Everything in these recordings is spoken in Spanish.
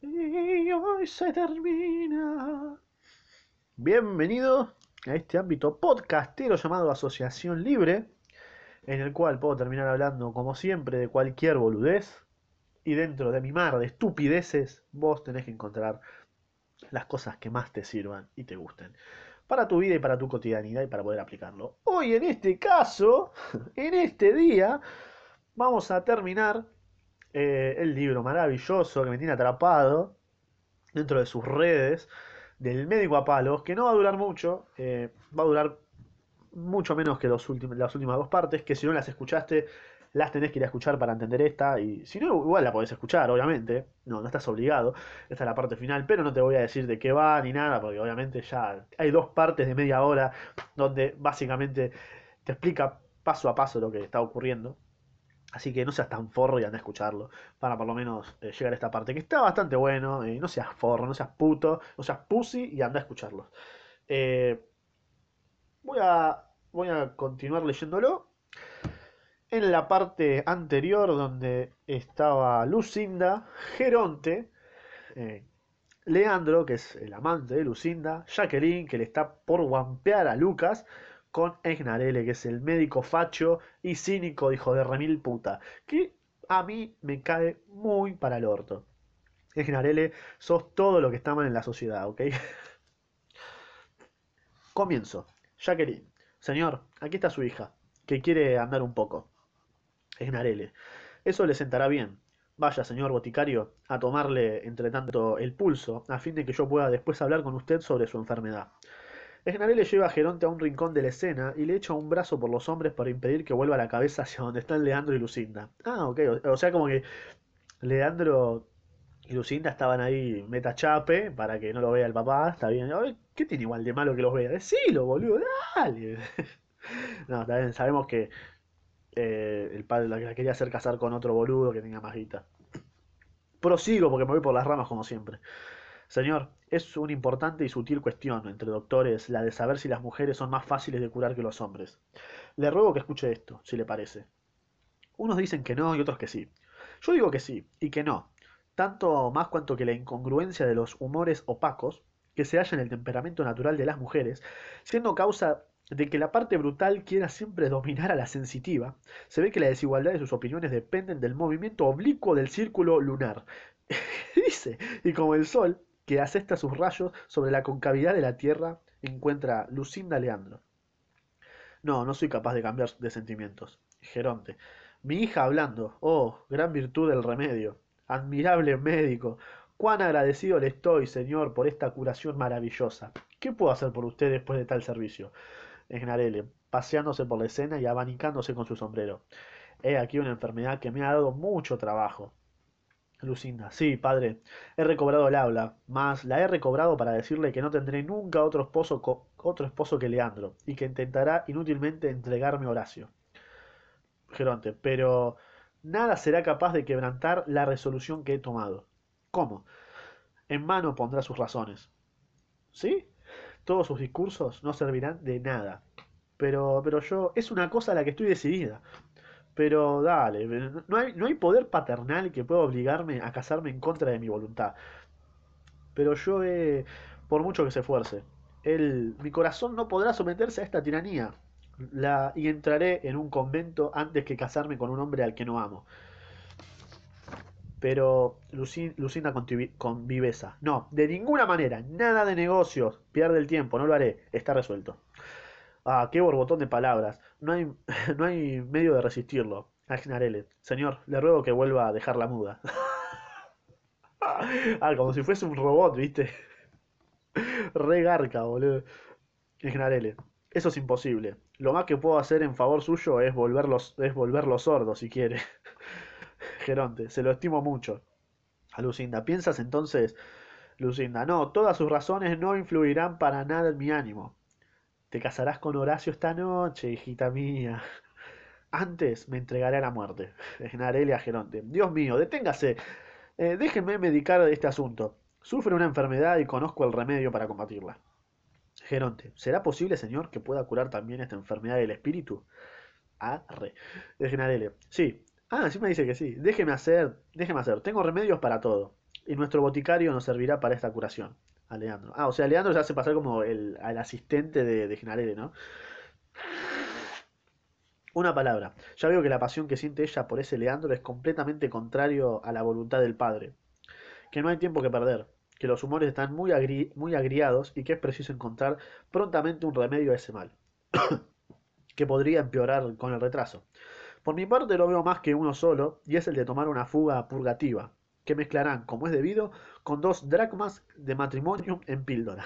Y hoy se termina. Bienvenido a este ámbito podcastero llamado Asociación Libre, en el cual puedo terminar hablando, como siempre, de cualquier boludez. Y dentro de mi mar de estupideces, vos tenés que encontrar las cosas que más te sirvan y te gusten para tu vida y para tu cotidianidad y para poder aplicarlo. Hoy en este caso, en este día, vamos a terminar eh, el libro maravilloso que me tiene atrapado dentro de sus redes del médico a palos, que no va a durar mucho, eh, va a durar mucho menos que las últimas dos partes, que si no las escuchaste, las tenés que ir a escuchar para entender esta, y si no, igual la podés escuchar, obviamente, no, no estás obligado, esta es la parte final, pero no te voy a decir de qué va ni nada, porque obviamente ya hay dos partes de media hora donde básicamente te explica paso a paso lo que está ocurriendo. Así que no seas tan forro y anda a escucharlo. Para por lo menos eh, llegar a esta parte. Que está bastante bueno. Eh, no seas forro, no seas puto. No seas pussy y anda a escucharlo. Eh, voy, a, voy a continuar leyéndolo. En la parte anterior donde estaba Lucinda, Geronte, Leandro, que es el amante de Lucinda, Jacqueline, que le está por guampear a Lucas, con Egnarele, que es el médico facho y cínico hijo de remil puta, que a mí me cae muy para el orto. Egnarele, sos todo lo que está mal en la sociedad, ¿ok? Comienzo. Jacqueline, señor, aquí está su hija, que quiere andar un poco. Egnarele, eso le sentará bien. Vaya, señor boticario, a tomarle entre tanto el pulso, a fin de que yo pueda después hablar con usted sobre su enfermedad. Esnaré le lleva a Geronte a un rincón de la escena y le echa un brazo por los hombres para impedir que vuelva la cabeza hacia donde están Leandro y Lucinda. Ah, ok. O, sea, como que Leandro y Lucinda estaban ahí metachape para que no lo vea el papá. Está bien. ¿Qué tiene igual de malo que los vea? Decilo, boludo, dale. no, está bien. Sabemos que eh, el padre la quería hacer casar con otro boludo que tenga más guita. Prosigo porque me voy por las ramas como siempre. Señor, es una importante y sutil cuestión entre doctores la de saber si las mujeres son más fáciles de curar que los hombres. Le ruego que escuche esto, si le parece. Unos dicen que no y otros que sí. Yo digo que sí y que no, tanto más cuanto que la incongruencia de los humores opacos que se halla en el temperamento natural de las mujeres, siendo causa de que la parte brutal quiera siempre dominar a la sensitiva, se ve que la desigualdad de sus opiniones dependen del movimiento oblicuo del círculo lunar. Dice, y como el sol que asesta sus rayos sobre la concavidad de la tierra, encuentra Lucinda Leandro. No, no soy capaz de cambiar de sentimientos. Geronte. Mi hija hablando. Oh, gran virtud del remedio. Admirable médico. Cuán agradecido le estoy, señor, por esta curación maravillosa. ¿Qué puedo hacer por usted después de tal servicio? Esnarele, paseándose por la escena y abanicándose con su sombrero. He aquí una enfermedad que me ha dado mucho trabajo. Lucinda. Sí, padre, he recobrado el habla, mas la he recobrado para decirle que no tendré nunca otro esposo, otro esposo que Leandro, y que intentará inútilmente entregarme Horacio. Geronte, pero nada será capaz de quebrantar la resolución que he tomado. ¿Cómo? En mano pondrá sus razones. ¿Sí? Todos sus discursos no servirán de nada. Pero, pero yo, es una cosa a la que estoy decidida. Pero dale, no hay, no hay poder paternal que pueda obligarme a casarme en contra de mi voluntad. Pero yo he, por mucho que se esfuerce, él, mi corazón no podrá someterse a esta tiranía. La, y entraré en un convento antes que casarme con un hombre al que no amo. Pero Lucinda con, con viveza. No, de ninguna manera, nada de negocios. Pierde el tiempo, no lo haré. Está resuelto. Ah, qué borbotón de palabras. No hay, no hay medio de resistirlo. Agnarele. Señor, le ruego que vuelva a dejarla muda. ah, como si fuese un robot, ¿viste? Regarca, boludo. Eso es imposible. Lo más que puedo hacer en favor suyo es volverlos, es volverlo sordo, si quiere. Geronte, se lo estimo mucho. A Lucinda, ¿piensas entonces? Lucinda, no, todas sus razones no influirán para nada en mi ánimo. Te casarás con Horacio esta noche, hijita mía. Antes me entregaré a la muerte. a Geronte. Dios mío, deténgase. Eh, déjenme medicar este asunto. Sufre una enfermedad y conozco el remedio para combatirla. Geronte, ¿será posible, señor, que pueda curar también esta enfermedad del espíritu? Arre. Genarele, sí. Ah, sí me dice que sí. Déjeme hacer, déjeme hacer. Tengo remedios para todo. y nuestro boticario nos servirá para esta curación. A Leandro. Ah, o sea, Leandro se hace pasar como el, asistente de, de ¿no? Una palabra. Ya veo que la pasión que siente ella por ese Leandro es completamente contrario a la voluntad del padre. Que no hay tiempo que perder, que los humores están muy, muy agriados y que es preciso encontrar prontamente un remedio a ese mal, que podría empeorar con el retraso. Por mi parte lo veo más que uno solo, y es el de tomar una fuga purgativa, que mezclarán, como es debido, con dos dracmas de matrimonio en píldora.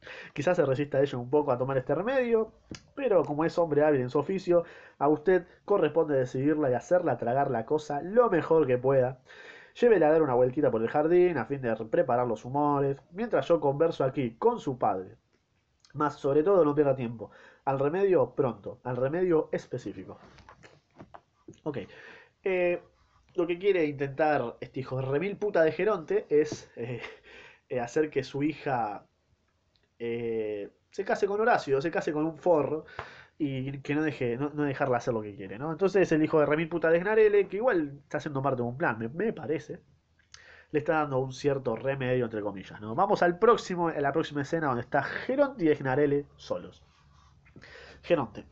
Quizás se resista a ello un poco a tomar este remedio, pero como es hombre hábil en su oficio, a usted corresponde decidirla y hacerla tragar la cosa lo mejor que pueda. Llévela a dar una vueltita por el jardín a fin de preparar los humores, mientras yo converso aquí con su padre. Mas sobre todo no pierda tiempo. Al remedio pronto, al remedio específico. Ok. Eh, lo que quiere intentar este hijo de remil puta de Geronte es eh, eh, hacer que su hija se case con Horacio, se case con un forro y que no deje no, dejarla hacer lo que quiere, ¿no? Entonces el hijo de remil puta de Gnarele, que igual está haciendo parte de un plan, me, parece, le está dando un cierto remedio, entre comillas, ¿no? Vamos al próximo, a la próxima escena donde está Geronte y Gnarele solos. Geronte.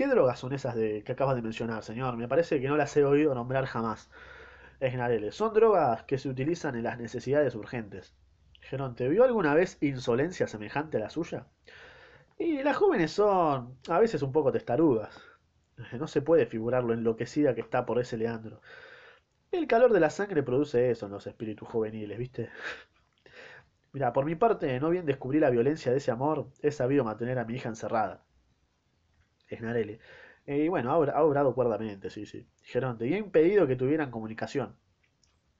¿Qué drogas son esas de, que acabas de mencionar, señor? Me parece que no las he oído nombrar jamás. Esgnarele. Son drogas que se utilizan en las necesidades urgentes. Geronte, ¿vio alguna vez insolencia semejante a la suya? Y las jóvenes son a veces un poco testarudas. No se puede figurar lo enloquecida que está por ese Leandro. El calor de la sangre produce eso en los espíritus juveniles, ¿viste? Mira, por mi parte, no bien descubrí la violencia de ese amor, he sabido mantener a mi hija encerrada. Snarelli. Y bueno, ha, obrado cuerdamente, sí, sí. Geronte, y ha impedido que tuvieran comunicación.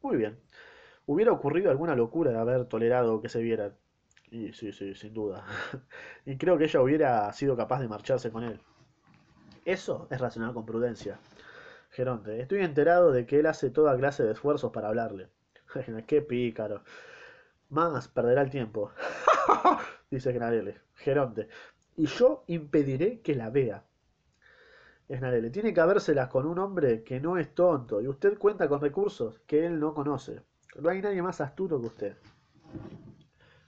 Muy bien. Hubiera ocurrido alguna locura de haber tolerado que se vieran. Y sí, sí, sin duda. y creo que ella hubiera sido capaz de marcharse con él. Eso es racional con prudencia. Geronte, estoy enterado de que él hace toda clase de esfuerzos para hablarle. Qué pícaro. Más perderá el tiempo. Dice Gnarele. Geronte, y yo impediré que la vea. Esnarele, tiene que habérselas con un hombre que no es tonto y usted cuenta con recursos que él no conoce. No hay nadie más astuto que usted.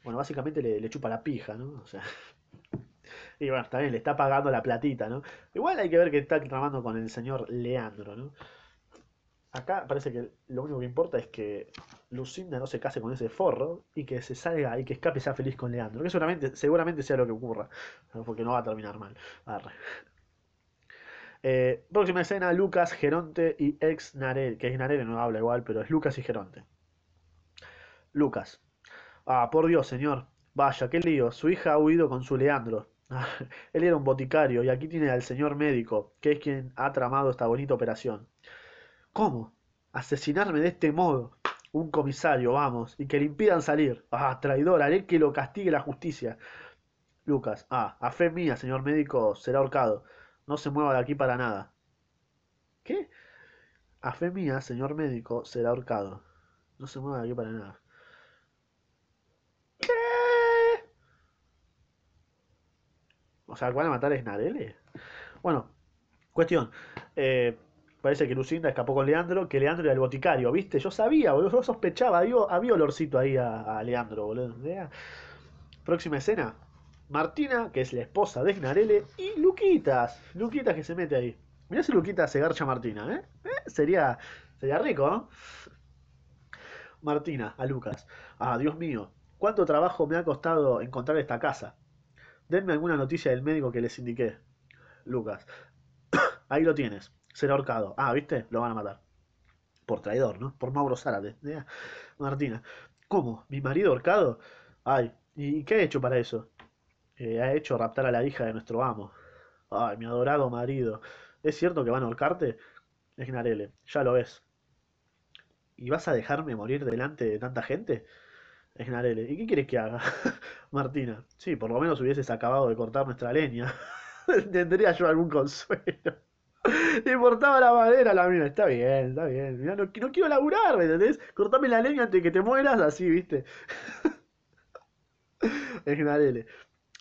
Bueno, básicamente le, chupa la pija, ¿no? O sea. Y bueno, también le está pagando la platita, ¿no? Igual hay que ver que está tramando con el señor Leandro, ¿no? Acá parece que lo único que importa es que Lucinda no se case con ese forro y que se salga y que escape sea feliz con Leandro. Que seguramente, sea lo que ocurra, porque no va a terminar mal. Eh, próxima escena, Lucas, Geronte y ex Narel, que es Narel no habla igual, pero es Lucas y Geronte. Lucas. Ah, por Dios, señor. Vaya, qué lío. Su hija ha huido con su Leandro. él era un boticario y aquí tiene al señor médico, que es quien ha tramado esta bonita operación. ¿Cómo? ¿Asesinarme de este modo? Un comisario, vamos, y que le impidan salir. Ah, traidor, haré que lo castigue la justicia. Lucas, ah, a fe mía, señor médico, será ahorcado. No se mueva de aquí para nada. ¿Qué? A fe mía, señor médico, será ahorcado. No se mueva de aquí para nada. ¿Qué? O sea, ¿van a matar a Snarele? Bueno, cuestión. Eh, Parece que Lucinda escapó con Leandro, que Leandro era el boticario, ¿viste? Yo sabía, boludo, yo sospechaba, había, había olorcito ahí a, Leandro, boludo. Próxima escena. Martina, que es la esposa de Gnarele, y Luquitas. Luquitas que se mete ahí. Mirá si Luquitas se garcha a Martina, ¿eh? ¿eh? Sería, sería rico, ¿no? Martina, a Lucas. Ah, Dios mío, cuánto trabajo me ha costado encontrar esta casa. Denme alguna noticia del médico que les indiqué. Lucas. ahí lo tienes será ahorcado. Ah, ¿viste? Lo van a matar. Por traidor, ¿no? Por Mauro Zárate. Martina. ¿Cómo? ¿Mi marido ahorcado? Ay, ¿y qué ha hecho para eso? Eh, ha hecho raptar a la hija de nuestro amo. Ay, mi adorado marido. ¿Es cierto que van a ahorcarte? Es Gnarele, ya lo ves. ¿Y vas a dejarme morir delante de tanta gente? Es Gnarele, ¿y qué quieres que haga? Martina, sí, por lo menos hubieses acabado de cortar nuestra leña. Tendría yo algún consuelo. Le importaba la madera la mina. Está bien, está bien. no, no, quiero laburar, ¿me entendés? Cortame la leña antes de que te mueras, así, ¿viste? Es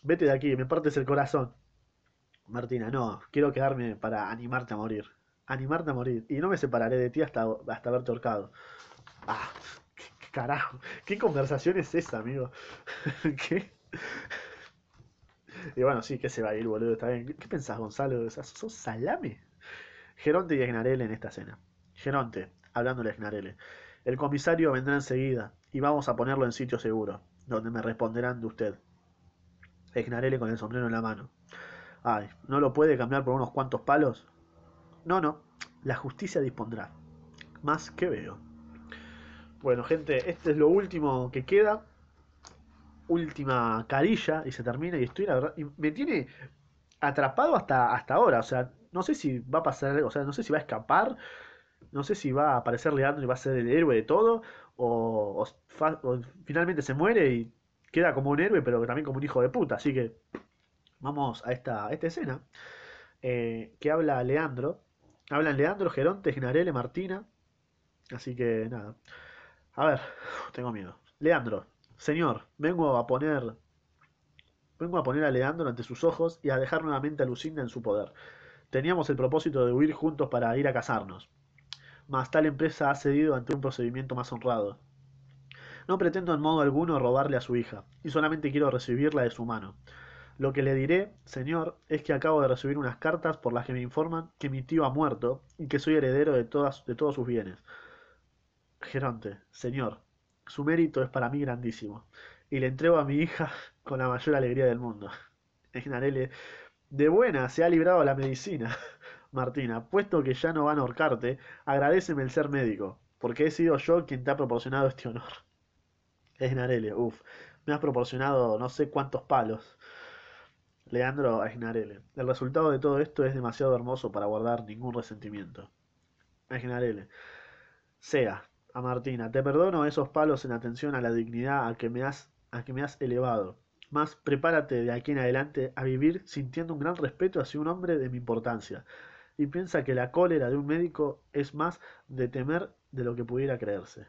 Vete de aquí, me partes el corazón. Martina, no, quiero quedarme para animarte a morir. Animarte a morir. Y no me separaré de ti hasta, hasta haberte ahorcado. Ah, Carajo, ¿qué conversación es esa, amigo? ¿Qué? Y bueno, sí, que se va a ir, boludo, está bien. ¿Qué pensás, Gonzalo? ¿Sos salame? Geronte y Esnarele en esta cena. Geronte, hablándole a Esnarele. El comisario vendrá enseguida y vamos a ponerlo en sitio seguro, donde me responderán de usted. Esnarele con el sombrero en la mano. Ay, ¿no lo puede cambiar por unos cuantos palos? No, no, la justicia dispondrá. Más que veo. Bueno, gente, este es lo último que queda. Última carilla y se termina. Y estoy, la verdad, y me tiene atrapado hasta, hasta ahora. O sea, no sé si va a pasar, o sea, no sé si va a escapar. No sé si va a aparecer Leandro y va a ser el héroe de todo. O, finalmente se muere y queda como un héroe, pero también como un hijo de puta. Así que vamos a esta, esta escena. Eh, que habla Leandro. Hablan Leandro, Geronte, Ginarele, Martina. Así que nada. A ver, tengo miedo. Leandro, señor, vengo a poner. Vengo a poner a Leandro ante sus ojos y a dejar nuevamente a Lucinda en su poder. Teníamos el propósito de huir juntos para ir a casarnos. Mas tal empresa ha cedido ante un procedimiento más honrado. No pretendo en modo alguno robarle a su hija, y solamente quiero recibirla de su mano. Lo que le diré, señor, es que acabo de recibir unas cartas por las que me informan que mi tío ha muerto y que soy heredero de, todas, de todos sus bienes. Geronte, señor, su mérito es para mí grandísimo, y le entrego a mi hija con la mayor alegría del mundo. De buena se ha librado la medicina. Martina, puesto que ya no van a ahorcarte, agradeceme el ser médico, porque he sido yo quien te ha proporcionado este honor. Esnarele, uff, me has proporcionado no sé cuántos palos. Leandro Esnarele, el resultado de todo esto es demasiado hermoso para guardar ningún resentimiento. Esnarele, sea, a Martina, te perdono esos palos en atención a la dignidad a que me has, a que me has elevado. Mas prepárate de aquí en adelante a vivir sintiendo un gran respeto hacia un hombre de mi importancia. Y piensa que la cólera de un médico es más de temer de lo que pudiera creerse.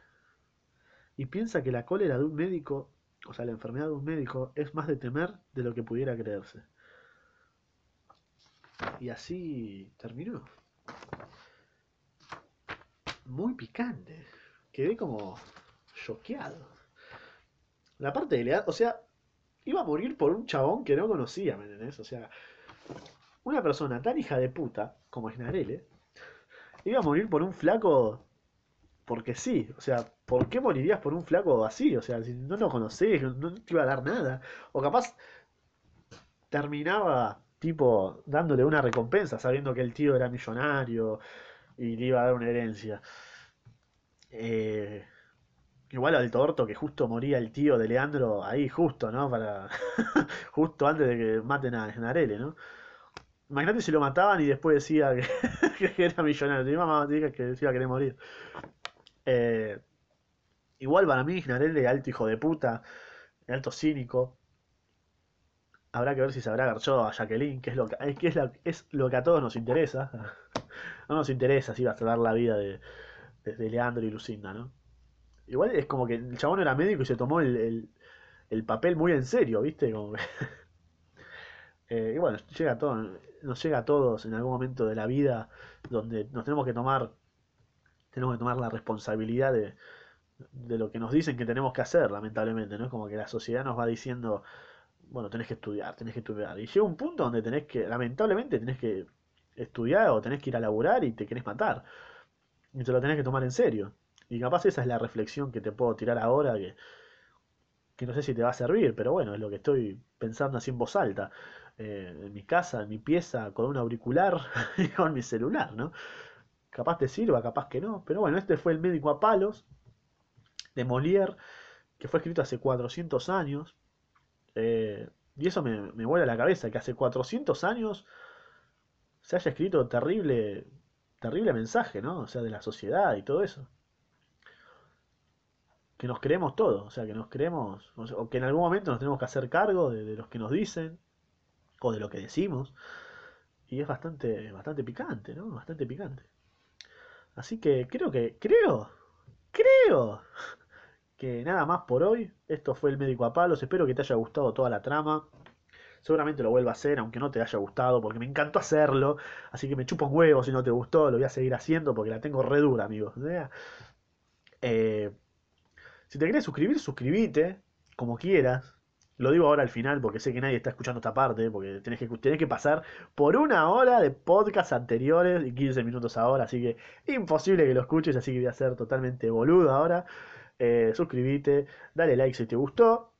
Y piensa que la cólera de un médico, o sea, la enfermedad de un médico, es más de temer de lo que pudiera creerse. Y así terminó. Muy picante quedé como choqueado. La parte de Leandro, o sea, iba a morir por un chabón que no conocía, ¿me entendés? O sea, una persona tan hija de puta como Snarele iba a morir por un flaco porque sí, o sea, ¿por qué morirías por un flaco así? O sea, si no lo conocés, no te iba a dar nada. O capaz terminaba tipo dándole una recompensa, sabiendo que el tío era millonario y le iba a dar una herencia. Eh, igual al torto que justo moría el tío de Leandro ahí, justo, ¿no? Para justo antes de que maten a Snarele, ¿no? Imagínate si lo mataban y después decía que, era millonario. Mi mamá que decía que morir. Eh, igual para mí, Snarele, alto hijo de puta, alto cínico. Habrá que ver si se habrá agarchado a Jacqueline, que es lo que, es, es lo que a todos nos interesa. no nos interesa si va a salvar la vida de, de Leandro y Lucinda, ¿no? Igual es como que el chabón era médico y se tomó el, papel muy en serio, ¿viste? Como eh, y bueno, llega todo, nos llega a todos en algún momento de la vida donde nos tenemos que tomar, tenemos que tomar la responsabilidad de, de lo que nos dicen que tenemos que hacer, lamentablemente, ¿no? Es como que la sociedad nos va diciendo, bueno, tenés que estudiar, tenés que estudiar. Y llega un punto donde tenés que, lamentablemente, tenés que estudiar o tenés que ir a laburar y te querés matar y te lo tenés que tomar en serio. Y capaz esa es la reflexión que te puedo tirar ahora, que, que no sé si te va a servir, pero bueno, es lo que estoy pensando así en voz alta. Eh, en mi casa, en mi pieza, con un auricular y con mi celular, ¿no? Capaz te sirva, capaz que no. Pero bueno, este fue el médico a palos de Molière, que fue escrito hace 400 años. Eh, y eso me, me vuela la cabeza, que hace 400 años se haya escrito terrible terrible mensaje, ¿no? O sea, de la sociedad y todo eso. Que nos creemos todo, o sea, que nos creemos, o, que en algún momento nos tenemos que hacer cargo de, los que nos dicen, o de lo que decimos. Y es bastante, bastante picante, ¿no? Bastante picante. Así que creo que, creo, creo que nada más por hoy. Esto fue el médico a palos. Espero que te haya gustado toda la trama. Seguramente lo vuelva a hacer, aunque no te haya gustado, porque me encantó hacerlo. Así que me chupo un huevo si no te gustó, lo voy a seguir haciendo porque la tengo re dura, amigos. Eh, Si te querés suscribir, suscríbete, como quieras. Lo digo ahora al final porque sé que nadie está escuchando esta parte, porque tenés que, que pasar por una hora de podcast anteriores y 15 minutos ahora, así que imposible que lo escuches, así que voy a ser totalmente boludo ahora. Eh, suscríbete, dale like si te gustó.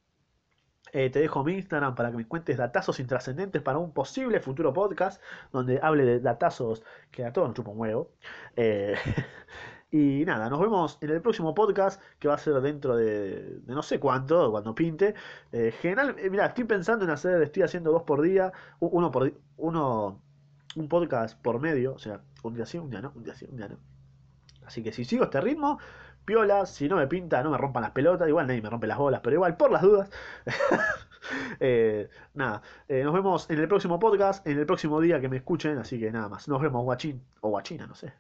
Eh, te dejo mi Instagram para que me cuentes datazos intrascendentes para un posible futuro podcast donde hable de datazos que a todos nos chupa un huevo. Eh, y nada, nos vemos en el próximo podcast que va a ser dentro de, de no sé cuánto, cuando pinte. Eh, general, eh, mira, estoy pensando en hacer, estoy haciendo dos por día, uno por uno, un podcast por medio, o sea, un día sí, un día no, un día sí, un día no. Así que si sigo este ritmo, piola, si no me pinta, no me rompan las pelotas, igual nadie me rompe las bolas, pero igual, por las dudas. Eh, nada, eh, nos vemos en el próximo podcast, en el próximo día que me escuchen, así que nada más. Nos vemos, guachín o guachina, no sé.